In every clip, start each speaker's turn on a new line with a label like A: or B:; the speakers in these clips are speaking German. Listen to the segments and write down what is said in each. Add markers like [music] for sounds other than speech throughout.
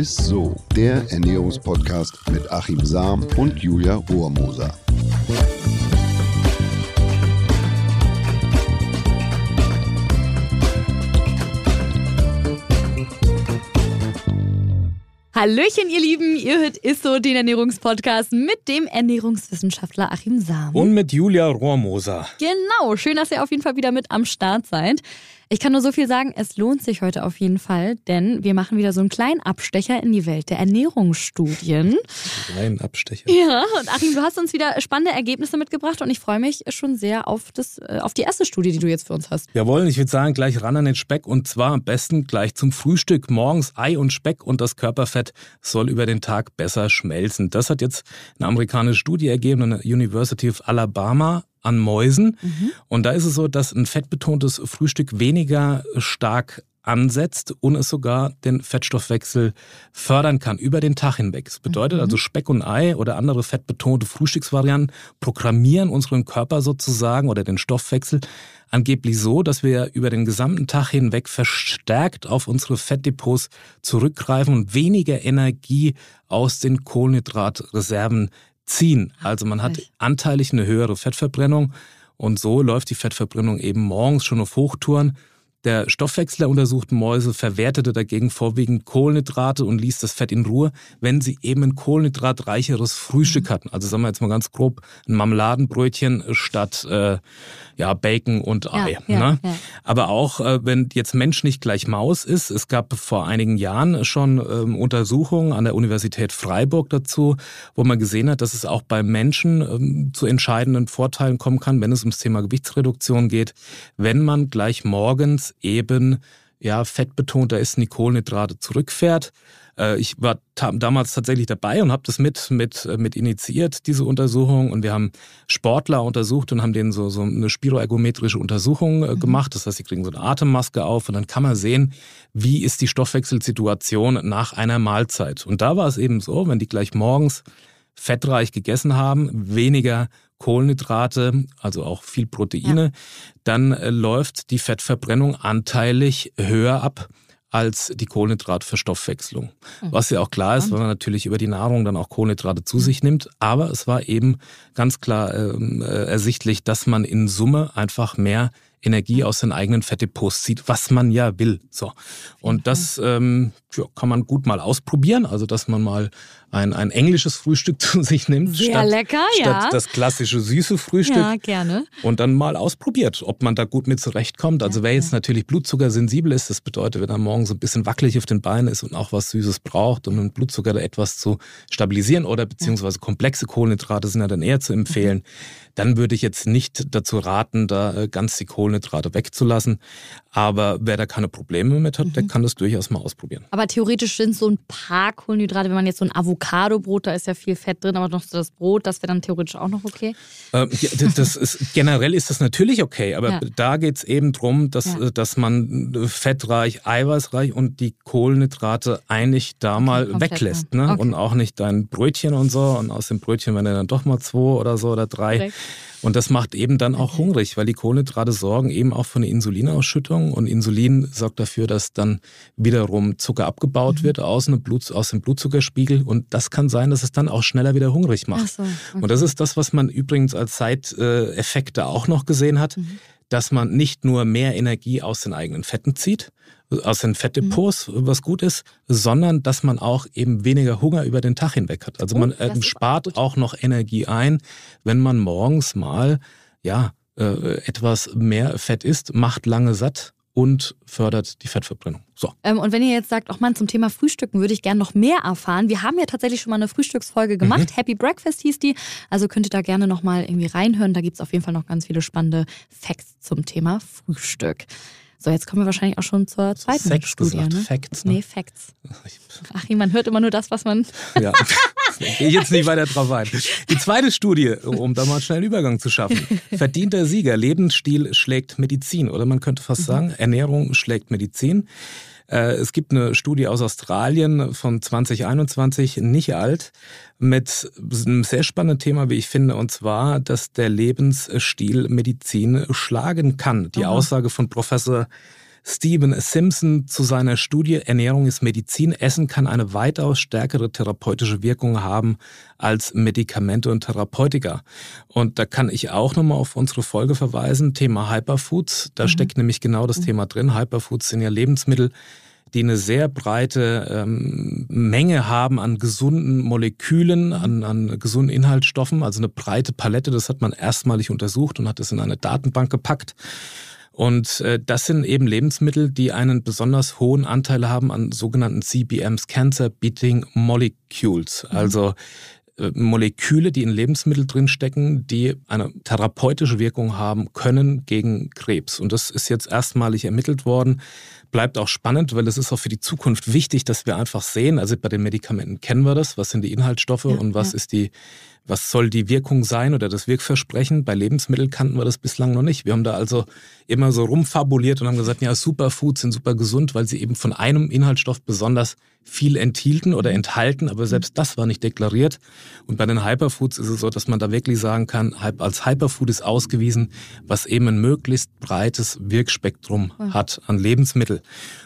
A: ist so, der Ernährungspodcast mit Achim Sam und Julia Rohrmoser.
B: Hallöchen, ihr Lieben, ihr hört Isso, den Ernährungspodcast mit dem Ernährungswissenschaftler Achim Sam.
C: Und mit Julia Rohrmoser.
B: Genau, schön, dass ihr auf jeden Fall wieder mit am Start seid. Ich kann nur so viel sagen, es lohnt sich heute auf jeden Fall, denn wir machen wieder so einen kleinen Abstecher in die Welt der Ernährungsstudien.
C: Kleinen Abstecher.
B: Ja, und Achim, du hast uns wieder spannende Ergebnisse mitgebracht und ich freue mich schon sehr auf, das, äh, auf die erste Studie, die du jetzt für uns hast.
C: Jawohl, ich würde sagen, gleich ran an den Speck und zwar am besten gleich zum Frühstück. Morgens Ei und Speck und das Körperfett soll über den Tag besser schmelzen. Das hat jetzt eine amerikanische Studie ergeben an der University of Alabama an Mäusen. Mhm. Und da ist es so, dass ein fettbetontes Frühstück weniger stark ansetzt und es sogar den Fettstoffwechsel fördern kann über den Tag hinweg. Das bedeutet mhm. also Speck und Ei oder andere fettbetonte Frühstücksvarianten programmieren unseren Körper sozusagen oder den Stoffwechsel angeblich so, dass wir über den gesamten Tag hinweg verstärkt auf unsere Fettdepots zurückgreifen und weniger Energie aus den Kohlenhydratreserven ziehen. Also man hat anteilig eine höhere Fettverbrennung und so läuft die Fettverbrennung eben morgens schon auf Hochtouren. Der Stoffwechsler untersuchte Mäuse verwertete dagegen vorwiegend Kohlenhydrate und ließ das Fett in Ruhe, wenn sie eben ein kohlenhydratreicheres Frühstück mhm. hatten. Also sagen wir jetzt mal ganz grob ein Marmeladenbrötchen statt äh, ja, Bacon und Ei. Ja, ne? ja. Aber auch, äh, wenn jetzt Mensch nicht gleich Maus ist, es gab vor einigen Jahren schon ähm, Untersuchungen an der Universität Freiburg dazu, wo man gesehen hat, dass es auch bei Menschen ähm, zu entscheidenden Vorteilen kommen kann, wenn es ums Thema Gewichtsreduktion geht, wenn man gleich morgens eben ja, fettbetonter ist, die Kohlenhydrate zurückfährt. Äh, ich war damals tatsächlich dabei und habe das mit, mit, äh, mit initiiert, diese Untersuchung. Und wir haben Sportler untersucht und haben denen so, so eine spiroergometrische Untersuchung äh, mhm. gemacht. Das heißt, sie kriegen so eine Atemmaske auf und dann kann man sehen, wie ist die Stoffwechselsituation nach einer Mahlzeit. Und da war es eben so, wenn die gleich morgens fettreich gegessen haben, weniger Kohlenhydrate, also auch viel Proteine, ja. dann läuft die Fettverbrennung anteilig höher ab als die Kohlenhydratverstoffwechslung. Mhm. Was ja auch klar ist, weil man natürlich über die Nahrung dann auch Kohlenhydrate zu sich nimmt. Aber es war eben ganz klar ähm, äh, ersichtlich, dass man in Summe einfach mehr Energie aus den eigenen Fettdepots zieht, was man ja will. So. Und das ähm, ja, kann man gut mal ausprobieren. Also, dass man mal ein, ein englisches Frühstück [laughs] zu sich nimmt.
B: Sehr
C: statt,
B: lecker,
C: statt
B: ja.
C: das klassische süße Frühstück.
B: Ja, gerne.
C: Und dann mal ausprobiert, ob man da gut mit zurechtkommt. Also, wer jetzt natürlich blutzuckersensibel ist, das bedeutet, wenn er morgen so ein bisschen wackelig auf den Beinen ist und auch was Süßes braucht, um den Blutzucker da etwas zu stabilisieren oder beziehungsweise komplexe Kohlenhydrate sind ja dann eher zu empfehlen, mhm. dann würde ich jetzt nicht dazu raten, da äh, ganz die Kohlenhydrate wegzulassen. Aber wer da keine Probleme mit hat, mhm. der kann das durchaus mal ausprobieren.
B: Aber theoretisch sind so ein paar Kohlenhydrate, wenn man jetzt so ein Avocado-Brot, da ist ja viel Fett drin, aber noch so das Brot, das wäre dann theoretisch auch noch okay?
C: Ja, das ist, generell ist das natürlich okay, aber ja. da geht es eben darum, dass, ja. dass man fettreich, eiweißreich und die Kohlenhydrate eigentlich da mal weglässt. Ne? Okay. Und auch nicht dein Brötchen und so. Und aus dem Brötchen werden dann doch mal zwei oder so oder drei. Direkt. Und das macht eben dann auch hungrig, weil die Kohlenhydrate sorgen eben auch für eine Insulinausschüttung und Insulin sorgt dafür, dass dann wiederum Zucker abgebaut mhm. wird aus, einem Blut, aus dem Blutzuckerspiegel und das kann sein, dass es dann auch schneller wieder hungrig macht. So, okay. Und das ist das, was man übrigens als Zeiteffekte auch noch gesehen hat. Mhm dass man nicht nur mehr Energie aus den eigenen Fetten zieht, aus den Fettdepots, mhm. was gut ist, sondern dass man auch eben weniger Hunger über den Tag hinweg hat. Also oh, man äh, spart auch, auch noch Energie ein, wenn man morgens mal ja äh, etwas mehr Fett isst, macht lange satt und fördert die Fettverbrennung. So.
B: Ähm, und wenn ihr jetzt sagt, auch Mann, zum Thema Frühstücken würde ich gerne noch mehr erfahren. Wir haben ja tatsächlich schon mal eine Frühstücksfolge gemacht. Mhm. Happy Breakfast hieß die. Also könnt ihr da gerne noch mal irgendwie reinhören. Da gibt es auf jeden Fall noch ganz viele spannende Facts zum Thema Frühstück. So, jetzt kommen wir wahrscheinlich auch schon zur zweiten
C: Sex
B: Studie.
C: Gesagt,
B: ne?
C: Facts. Ne?
B: Nee, Facts. Ach, man hört immer nur das, was man.
C: Ja, gehe [laughs] ich jetzt nicht weiter drauf ein. Die zweite Studie, um da mal schnell einen Übergang zu schaffen. Verdienter Sieger. Lebensstil schlägt Medizin. Oder man könnte fast mhm. sagen, Ernährung schlägt Medizin. Äh, es gibt eine Studie aus Australien von 2021, nicht alt, mit einem sehr spannenden Thema, wie ich finde, und zwar, dass der Lebensstil Medizin schlagen kann. Die Aha. Aussage von Professor Steven Simpson zu seiner Studie Ernährung ist Medizin. Essen kann eine weitaus stärkere therapeutische Wirkung haben als Medikamente und Therapeutika. Und da kann ich auch nochmal auf unsere Folge verweisen, Thema Hyperfoods. Da mhm. steckt nämlich genau das mhm. Thema drin. Hyperfoods sind ja Lebensmittel, die eine sehr breite ähm, Menge haben an gesunden Molekülen, an, an gesunden Inhaltsstoffen, also eine breite Palette. Das hat man erstmalig untersucht und hat es in eine Datenbank gepackt. Und äh, das sind eben Lebensmittel, die einen besonders hohen Anteil haben an sogenannten CBMs, Cancer Beating Molecules. Mhm. Also äh, Moleküle, die in Lebensmitteln drinstecken, die eine therapeutische Wirkung haben können gegen Krebs. Und das ist jetzt erstmalig ermittelt worden bleibt auch spannend, weil es ist auch für die Zukunft wichtig, dass wir einfach sehen, also bei den Medikamenten kennen wir das, was sind die Inhaltsstoffe ja, und was ja. ist die, was soll die Wirkung sein oder das Wirkversprechen. Bei Lebensmitteln kannten wir das bislang noch nicht. Wir haben da also immer so rumfabuliert und haben gesagt, ja, Superfoods sind super gesund, weil sie eben von einem Inhaltsstoff besonders viel enthielten oder enthalten, aber selbst das war nicht deklariert. Und bei den Hyperfoods ist es so, dass man da wirklich sagen kann, als Hyperfood ist ausgewiesen, was eben ein möglichst breites Wirkspektrum hat an Lebensmitteln.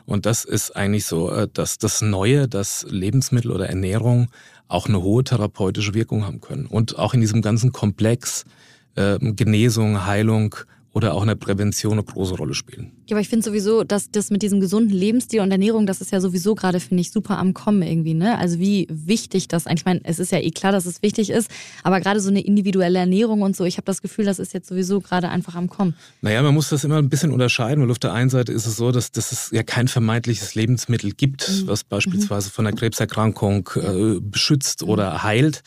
C: Und das ist eigentlich so, äh, dass das Neue, dass Lebensmittel oder Ernährung auch eine hohe therapeutische Wirkung haben können. Und auch in diesem ganzen Komplex äh, Genesung, Heilung, oder auch in der Prävention eine große Rolle spielen.
B: Ja, aber ich finde sowieso, dass das mit diesem gesunden Lebensstil und Ernährung, das ist ja sowieso gerade, finde ich, super am Kommen irgendwie. Ne? Also wie wichtig das eigentlich, ich meine, es ist ja eh klar, dass es wichtig ist, aber gerade so eine individuelle Ernährung und so, ich habe das Gefühl, das ist jetzt sowieso gerade einfach am Kommen.
C: Naja, man muss das immer ein bisschen unterscheiden, weil auf der einen Seite ist es so, dass, dass es ja kein vermeintliches Lebensmittel gibt, mhm. was beispielsweise von einer Krebserkrankung äh, beschützt mhm. oder heilt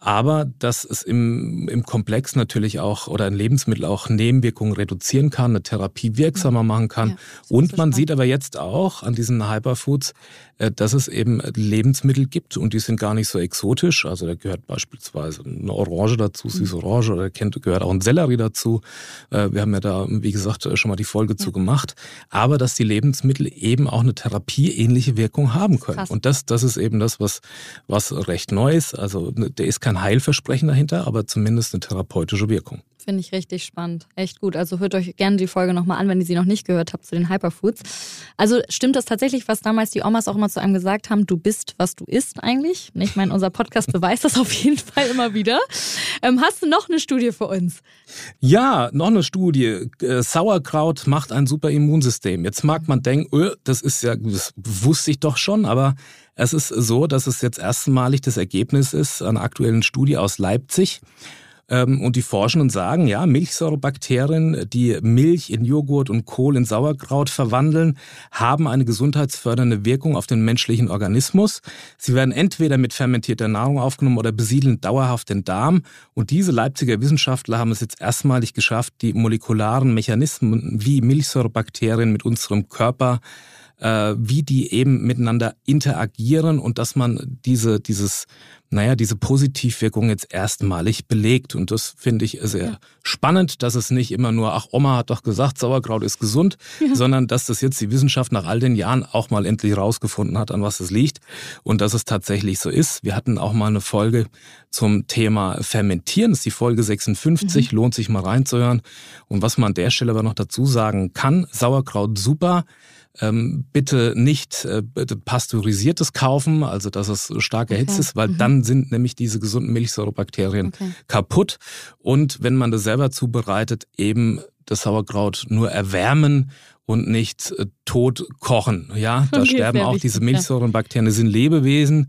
C: aber dass es im, im Komplex natürlich auch oder ein Lebensmittel auch Nebenwirkungen reduzieren kann, eine Therapie wirksamer machen kann. Ja, und man sieht aber jetzt auch an diesen Hyperfoods, dass es eben Lebensmittel gibt und die sind gar nicht so exotisch. Also da gehört beispielsweise eine Orange dazu, mhm. süße Orange, oder gehört auch ein Sellerie dazu. Äh, wir haben ja da, wie gesagt, schon mal die Folge ja. zu gemacht. Aber dass die Lebensmittel eben auch eine therapieähnliche Wirkung haben können. Krass. Und das, das ist eben das, was, was recht neu ist. Also ne, der ist kein Heilversprechen dahinter, aber zumindest eine therapeutische Wirkung.
B: Finde ich richtig spannend. Echt gut. Also hört euch gerne die Folge nochmal an, wenn ihr sie noch nicht gehört habt zu den Hyperfoods. Also stimmt das tatsächlich, was damals die Omas auch immer zu einem gesagt haben, du bist, was du isst eigentlich? Ich meine, unser Podcast [laughs] beweist das auf jeden Fall immer wieder. Ähm, hast du noch eine Studie für uns?
C: Ja, noch eine Studie. Äh, Sauerkraut macht ein super Immunsystem. Jetzt mag man denken, öh, das ist ja, das wusste ich doch schon, aber es ist so, dass es jetzt erstmalig das Ergebnis ist einer aktuellen Studie aus Leipzig. Ähm, und die forschen und sagen, ja, Milchsäurebakterien, die Milch in Joghurt und Kohl in Sauerkraut verwandeln, haben eine gesundheitsfördernde Wirkung auf den menschlichen Organismus. Sie werden entweder mit fermentierter Nahrung aufgenommen oder besiedeln dauerhaft den Darm. Und diese Leipziger Wissenschaftler haben es jetzt erstmalig geschafft, die molekularen Mechanismen wie Milchsäurebakterien mit unserem Körper äh, wie die eben miteinander interagieren und dass man diese, dieses, naja, diese Positivwirkung jetzt erstmalig belegt. Und das finde ich sehr ja. spannend, dass es nicht immer nur, ach, Oma hat doch gesagt, Sauerkraut ist gesund, ja. sondern dass das jetzt die Wissenschaft nach all den Jahren auch mal endlich rausgefunden hat, an was es liegt und dass es tatsächlich so ist. Wir hatten auch mal eine Folge zum Thema Fermentieren, das ist die Folge 56, mhm. lohnt sich mal reinzuhören. Und was man an der Stelle aber noch dazu sagen kann, Sauerkraut super, bitte nicht äh, bitte pasteurisiertes kaufen, also dass es stark erhitzt okay. ist, weil mhm. dann sind nämlich diese gesunden Milchsäurebakterien okay. kaputt. Und wenn man das selber zubereitet, eben das Sauerkraut nur erwärmen und nicht äh, tot kochen. Ja, [laughs] da okay, sterben auch wichtig, diese Milchsäurenbakterien. Das sind Lebewesen.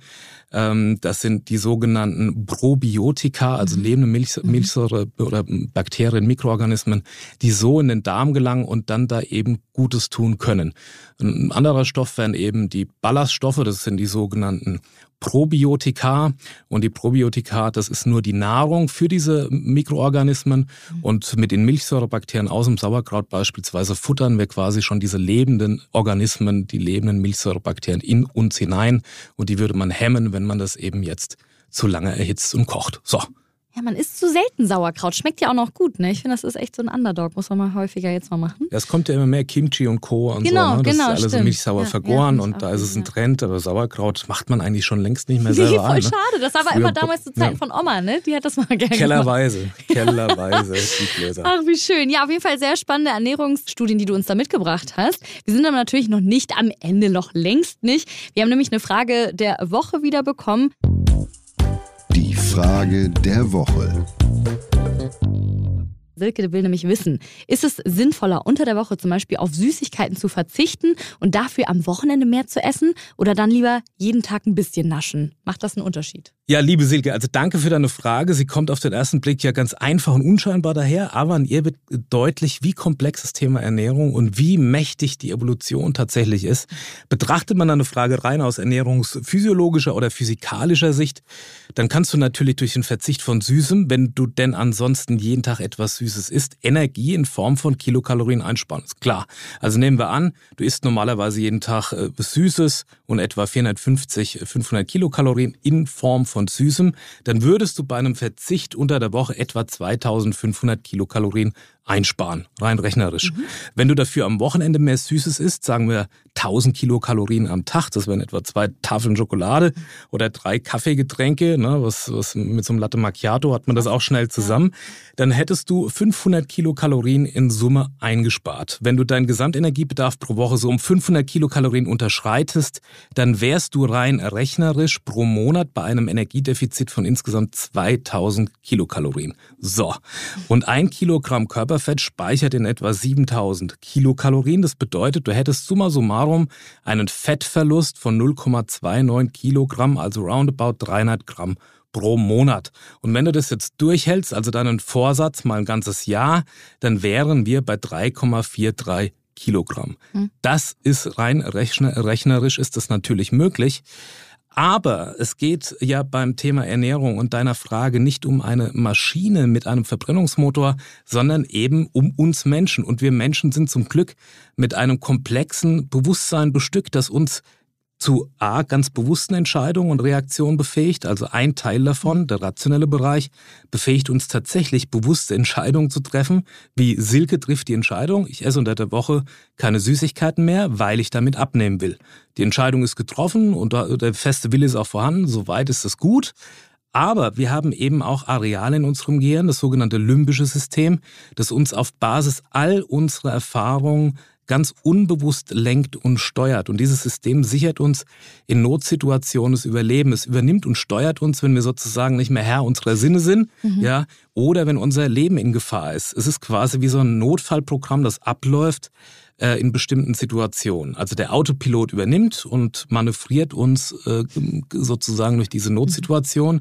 C: Ähm, das sind die sogenannten Probiotika, also mhm. lebende Milch, mhm. Milchsäure oder Bakterien, Mikroorganismen, die so in den Darm gelangen und dann da eben Gutes tun können. Ein anderer Stoff wären eben die Ballaststoffe, das sind die sogenannten Probiotika. Und die Probiotika, das ist nur die Nahrung für diese Mikroorganismen. Mhm. Und mit den Milchsäurebakterien aus dem Sauerkraut beispielsweise futtern wir quasi schon diese lebenden Organismen, die lebenden Milchsäurebakterien in uns hinein. Und die würde man hemmen, wenn man das eben jetzt zu lange erhitzt und kocht. So,
B: Ja, man isst zu selten Sauerkraut. Schmeckt ja auch noch gut, ne? Ich finde, das ist echt so ein Underdog. Muss man mal häufiger jetzt mal machen.
C: Ja, es kommt ja immer mehr Kimchi und Co. und
B: Genau,
C: so. Ne? Das
B: genau,
C: ist alles so
B: stimmt.
C: milchsauer
B: Ja,
C: vergoren
B: ja,
C: und da ist es ein. Trend. Aber Sauerkraut macht man eigentlich schon längst nicht mehr
B: Nee,
C: selber
B: voll
C: an. Ne?
B: schade. Das war aber immer damals zu Zeiten
C: ja.
B: von Oma, ne? Die hat das mal gerne gemacht.
C: Kellerweise, [laughs] kellerweise die Gläser.
B: Ach, wie schön. Ja, auf jeden Fall sehr spannende Ernährungsstudien, die du uns da mitgebracht hast. Wir sind aber natürlich noch nicht am Ende, noch längst nicht. Wir haben nämlich eine Frage der Woche wieder bekommen.
A: Frage der Woche.
B: Silke will nämlich wissen, ist es sinnvoller, unter der Woche zum Beispiel auf Süßigkeiten zu verzichten und dafür am Wochenende mehr zu essen oder dann lieber jeden Tag ein bisschen naschen? Macht das einen Unterschied?
C: Ja, liebe Silke, also danke für deine Frage. Sie kommt auf den ersten Blick ja ganz einfach und unscheinbar daher, aber an ihr wird deutlich, wie komplex das Thema Ernährung und wie mächtig die Evolution tatsächlich ist. Betrachtet man eine Frage rein aus ernährungsphysiologischer oder physikalischer Sicht, dann kannst du natürlich durch den Verzicht von Süßem, wenn du denn ansonsten jeden Tag etwas Süßes isst, Energie in Form von Kilokalorien einsparen. Ist klar. Also nehmen wir an, du isst normalerweise jeden Tag äh, Süßes und etwa 450, 500 Kilokalorien in Form von Süßem, dann würdest du bei einem Verzicht unter der Woche etwa 2500 Kilokalorien einsparen, rein rechnerisch. Wenn du dafür am Wochenende mehr Süßes isst, sagen wir 1000 Kilokalorien am Tag, das wären etwa zwei Tafeln Schokolade oder drei Kaffeegetränke, ne, was, was mit so einem Latte Macchiato hat man das auch schnell zusammen, dann hättest du 500 Kilokalorien in Summe eingespart. Wenn du deinen Gesamtenergiebedarf pro Woche so um 500 Kilokalorien unterschreitest, dann wärst du rein rechnerisch pro Monat bei einem Energiedefizit von insgesamt 2000 Kilokalorien. So. Und ein Kilogramm Körperfett speichert in etwa 7000 Kilokalorien. Das bedeutet, du hättest summa summarum einen Fettverlust von 0,29 Kilogramm, also roundabout 300 Gramm pro Monat. Und wenn du das jetzt durchhältst, also deinen Vorsatz mal ein ganzes Jahr, dann wären wir bei 3,43 Kilogramm. Das ist rein rechner, rechnerisch ist das natürlich möglich. Aber es geht ja beim Thema Ernährung und deiner Frage nicht um eine Maschine mit einem Verbrennungsmotor, sondern eben um uns Menschen. Und wir Menschen sind zum Glück mit einem komplexen Bewusstsein bestückt, das uns zu A, ganz bewussten Entscheidungen und Reaktionen befähigt. Also ein Teil davon, der rationelle Bereich, befähigt uns tatsächlich bewusste Entscheidungen zu treffen. Wie Silke trifft die Entscheidung, ich esse unter der Woche keine Süßigkeiten mehr, weil ich damit abnehmen will. Die Entscheidung ist getroffen und der feste Wille ist auch vorhanden, soweit ist es gut. Aber wir haben eben auch Areale in unserem Gehirn, das sogenannte limbische System, das uns auf Basis all unserer Erfahrungen ganz unbewusst lenkt und steuert. Und dieses System sichert uns in Notsituationen das Überleben. Es übernimmt und steuert uns, wenn wir sozusagen nicht mehr Herr unserer Sinne sind, ja, oder wenn unser Leben in Gefahr ist. Es ist quasi wie so ein Notfallprogramm, das abläuft äh, in bestimmten Situationen. Also der Autopilot übernimmt und manövriert uns äh, sozusagen durch diese Notsituation.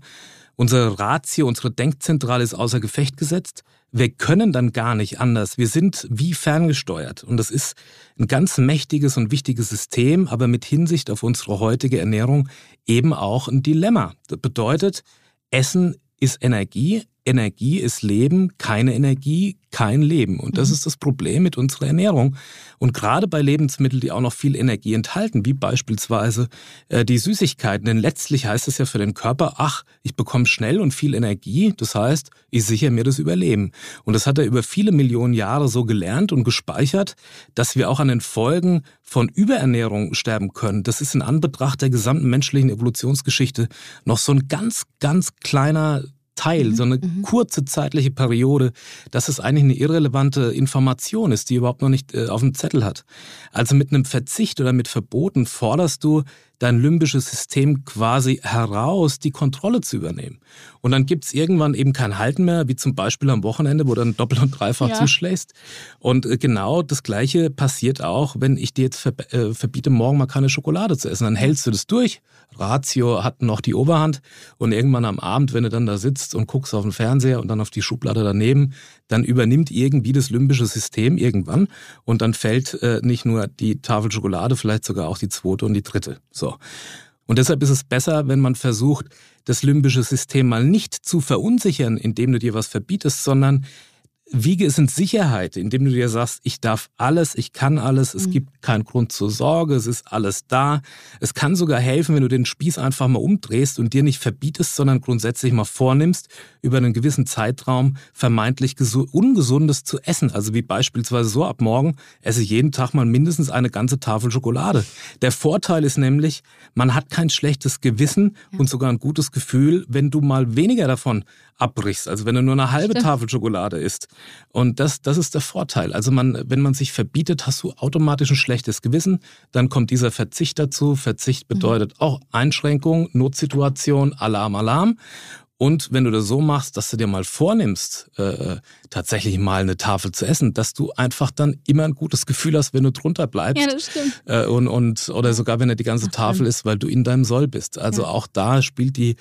C: Unsere Ratio, unsere Denkzentrale ist außer Gefecht gesetzt. Wir können dann gar nicht anders. Wir sind wie ferngesteuert. Und das ist ein ganz mächtiges und wichtiges System, aber mit Hinsicht auf unsere heutige Ernährung eben auch ein Dilemma. Das bedeutet, Essen ist Energie, Energie ist Leben, keine Energie, kein Leben. Und das ist das Problem mit unserer Ernährung. Und gerade bei Lebensmitteln, die auch noch viel Energie enthalten, wie beispielsweise äh, die Süßigkeiten. Denn letztlich heißt es ja für den Körper, ach, ich bekomme schnell und viel Energie. Das heißt, ich sichere mir das Überleben. Und das hat er über viele Millionen Jahre so gelernt und gespeichert, dass wir auch an den Folgen von Überernährung sterben können. Das ist in Anbetracht der gesamten menschlichen Evolutionsgeschichte noch so ein ganz, ganz kleiner Teil, so eine kurze zeitliche Periode, dass es eigentlich eine irrelevante Information ist, die überhaupt noch nicht äh, auf dem Zettel hat. Also mit einem Verzicht oder mit Verboten forderst du dein limbisches System quasi heraus, die Kontrolle zu übernehmen. Und dann gibt's irgendwann eben kein Halten mehr, wie zum Beispiel am Wochenende, wo du dann doppelt und dreifach
B: Ja.
C: zuschlägst. Und äh, genau das Gleiche passiert auch, wenn ich dir jetzt verb- äh, verbiete, morgen mal keine Schokolade zu essen. Dann hältst du das durch. Ratio hat noch die Oberhand. Und irgendwann am Abend, wenn du dann da sitzt und guckst auf den Fernseher und dann auf die Schublade daneben, dann übernimmt irgendwie das limbische System irgendwann. Und dann fällt äh, nicht nur die Tafel Schokolade, vielleicht sogar auch die zweite und die dritte. So. Und deshalb ist es besser, wenn man versucht, das limbische System mal nicht zu verunsichern, indem du dir was verbietest, sondern wiege es in Sicherheit, indem du dir sagst, ich darf alles, ich kann alles, es mhm. gibt keinen Grund zur Sorge, es ist alles da. Es kann sogar helfen, wenn du den Spieß einfach mal umdrehst und dir nicht verbietest, sondern grundsätzlich mal vornimmst, über einen gewissen Zeitraum vermeintlich ungesundes zu essen. Also wie beispielsweise so ab morgen esse ich jeden Tag mal mindestens eine ganze Tafel Schokolade. Der Vorteil ist nämlich, man hat kein schlechtes Gewissen ja. und sogar ein gutes Gefühl, wenn du mal weniger davon abbrichst. Also wenn du nur eine halbe Stimmt. Tafel Schokolade isst. Und das, das ist der Vorteil. Also man, wenn man sich verbietet, hast du automatisch ein schlechtes Gewissen. Dann kommt dieser Verzicht dazu. Verzicht mhm. bedeutet mhm. auch Einschränkung, Notsituation, Alarm, Alarm. Und wenn du das so machst, dass du dir mal vornimmst, äh, tatsächlich mal eine Tafel zu essen, dass du einfach dann immer ein gutes Gefühl hast, wenn du drunter bleibst.
B: Ja, das stimmt.
C: Äh, und, und, oder sogar, wenn er die ganze Ach, Tafel ist, weil du in deinem Soll bist. Also ja. auch da spielt die,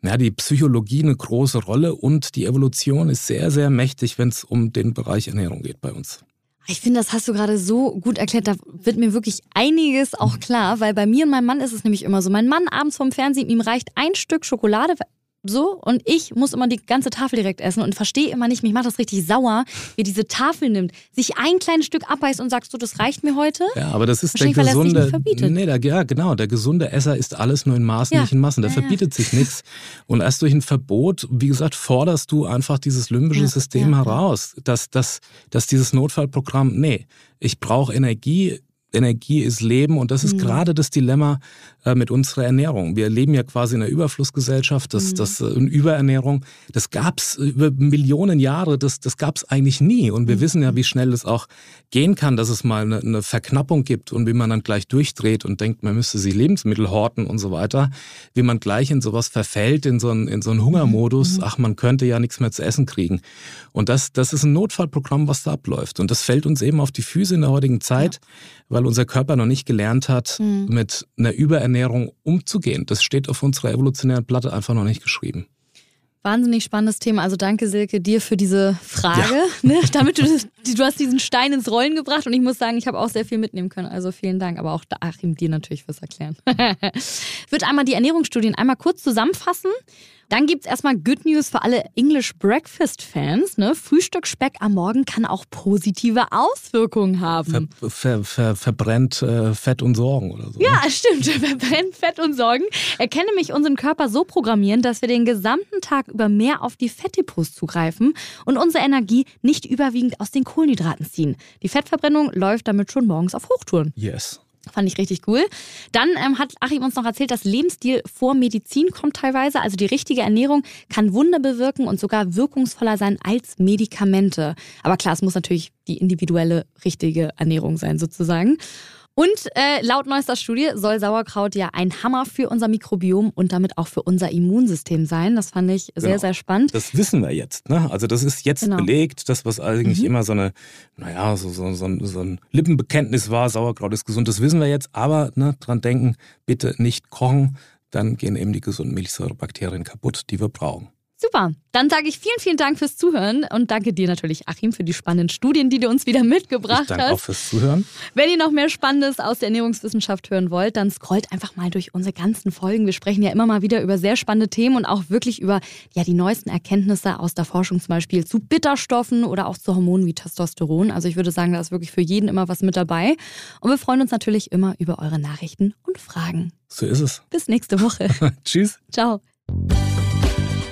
C: ja, die Psychologie eine große Rolle und die Evolution ist sehr, sehr mächtig, wenn es um den Bereich Ernährung geht bei uns.
B: Ich finde, das hast du gerade so gut erklärt. Da wird mir wirklich einiges auch klar, weil bei mir und meinem Mann ist es nämlich immer so. Mein Mann abends vorm Fernsehen, ihm reicht ein Stück Schokolade, so und ich muss immer die ganze Tafel direkt essen und verstehe immer nicht, mich macht das richtig sauer, wie diese Tafel nimmt, sich ein kleines Stück abbeißt und sagt so, das reicht mir heute.
C: Ja, aber das ist der gesunde, nee, der, ja genau, der gesunde Esser ist alles nur in Maßen, ja. nicht in Massen. Der ja, verbietet ja. sich nichts und erst durch ein Verbot, wie gesagt, forderst du einfach dieses limbische System heraus, dass, dass, dass dieses Notfallprogramm, nee, ich brauche Energie, Energie ist Leben und das ist mhm. gerade das Dilemma äh, mit unserer Ernährung. Wir leben ja quasi in einer Überflussgesellschaft, das, mhm. das äh, Überernährung, das gab's über Millionen Jahre, das, das gab's eigentlich nie. Und wir mhm. wissen ja, wie schnell es auch gehen kann, dass es mal eine, eine, Verknappung gibt und wie man dann gleich durchdreht und denkt, man müsste sich Lebensmittel horten und so weiter, wie man gleich in sowas verfällt, in so einen, in so einen Hungermodus, mhm. ach, man könnte ja nichts mehr zu essen kriegen. Und das, das ist ein Notfallprogramm, was da abläuft. Und das fällt uns eben auf die Füße in der heutigen Zeit, ja. Weil unser Körper noch nicht gelernt hat, mhm. mit einer Überernährung umzugehen. Das steht auf unserer evolutionären Platte einfach noch nicht geschrieben.
B: Wahnsinnig spannendes Thema. Also danke, Silke, dir für diese Frage. Ja. Ne? Damit du, [laughs] du hast diesen Stein ins Rollen gebracht und ich muss sagen, ich habe auch sehr viel mitnehmen können. Also vielen Dank. Aber auch Achim, dir natürlich fürs Erklären. [laughs] ich würde einmal die Ernährungsstudien einmal kurz zusammenfassen. Dann gibt es erstmal Good News für alle English Breakfast-Fans. Ne? Frühstücksspeck am Morgen kann auch positive Auswirkungen haben.
C: Ver, ver, ver, verbrennt äh, Fett und Sorgen oder so.
B: Ja, [laughs] stimmt. Verbrennt Fett und Sorgen. Er kann nämlich unseren Körper so programmieren, dass wir den gesamten Tag über mehr auf die Fettdepots zugreifen und unsere Energie nicht überwiegend aus den Kohlenhydraten ziehen. Die Fettverbrennung läuft damit schon morgens auf Hochtouren.
C: Yes.
B: Fand ich richtig cool. Dann ähm, hat Achim uns noch erzählt, dass Lebensstil vor Medizin kommt teilweise. Also die richtige Ernährung kann Wunder bewirken und sogar wirkungsvoller sein als Medikamente. Aber klar, es muss natürlich die individuelle richtige Ernährung sein sozusagen. Und äh, laut neuester Studie soll Sauerkraut ja ein Hammer für unser Mikrobiom und damit auch für unser Immunsystem sein. Das fand ich sehr, genau. sehr spannend.
C: Das wissen wir jetzt. Ne? Also das ist jetzt genau. belegt, das, was eigentlich mhm. immer so eine, naja, so, so, so, so, ein Lippenbekenntnis war, Sauerkraut ist gesund, das wissen wir jetzt. Aber ne, dran denken, bitte nicht kochen, dann gehen eben die gesunden Milchsäurebakterien kaputt, die wir brauchen.
B: Super. Dann sage ich vielen, vielen Dank fürs Zuhören und danke dir natürlich, Achim, für die spannenden Studien, die du uns wieder mitgebracht ich danke hast.
C: auch fürs Zuhören.
B: Wenn ihr noch mehr Spannendes aus der Ernährungswissenschaft hören wollt, dann scrollt einfach mal durch unsere ganzen Folgen. Wir sprechen ja immer mal wieder über sehr spannende Themen und auch wirklich über ja, die neuesten Erkenntnisse aus der Forschung, zum Beispiel zu Bitterstoffen oder auch zu Hormonen wie Testosteron. Also ich würde sagen, da ist wirklich für jeden immer was mit dabei. Und wir freuen uns natürlich immer über eure Nachrichten und Fragen.
C: So ist es.
B: Bis nächste Woche. [laughs]
C: Tschüss.
B: Ciao.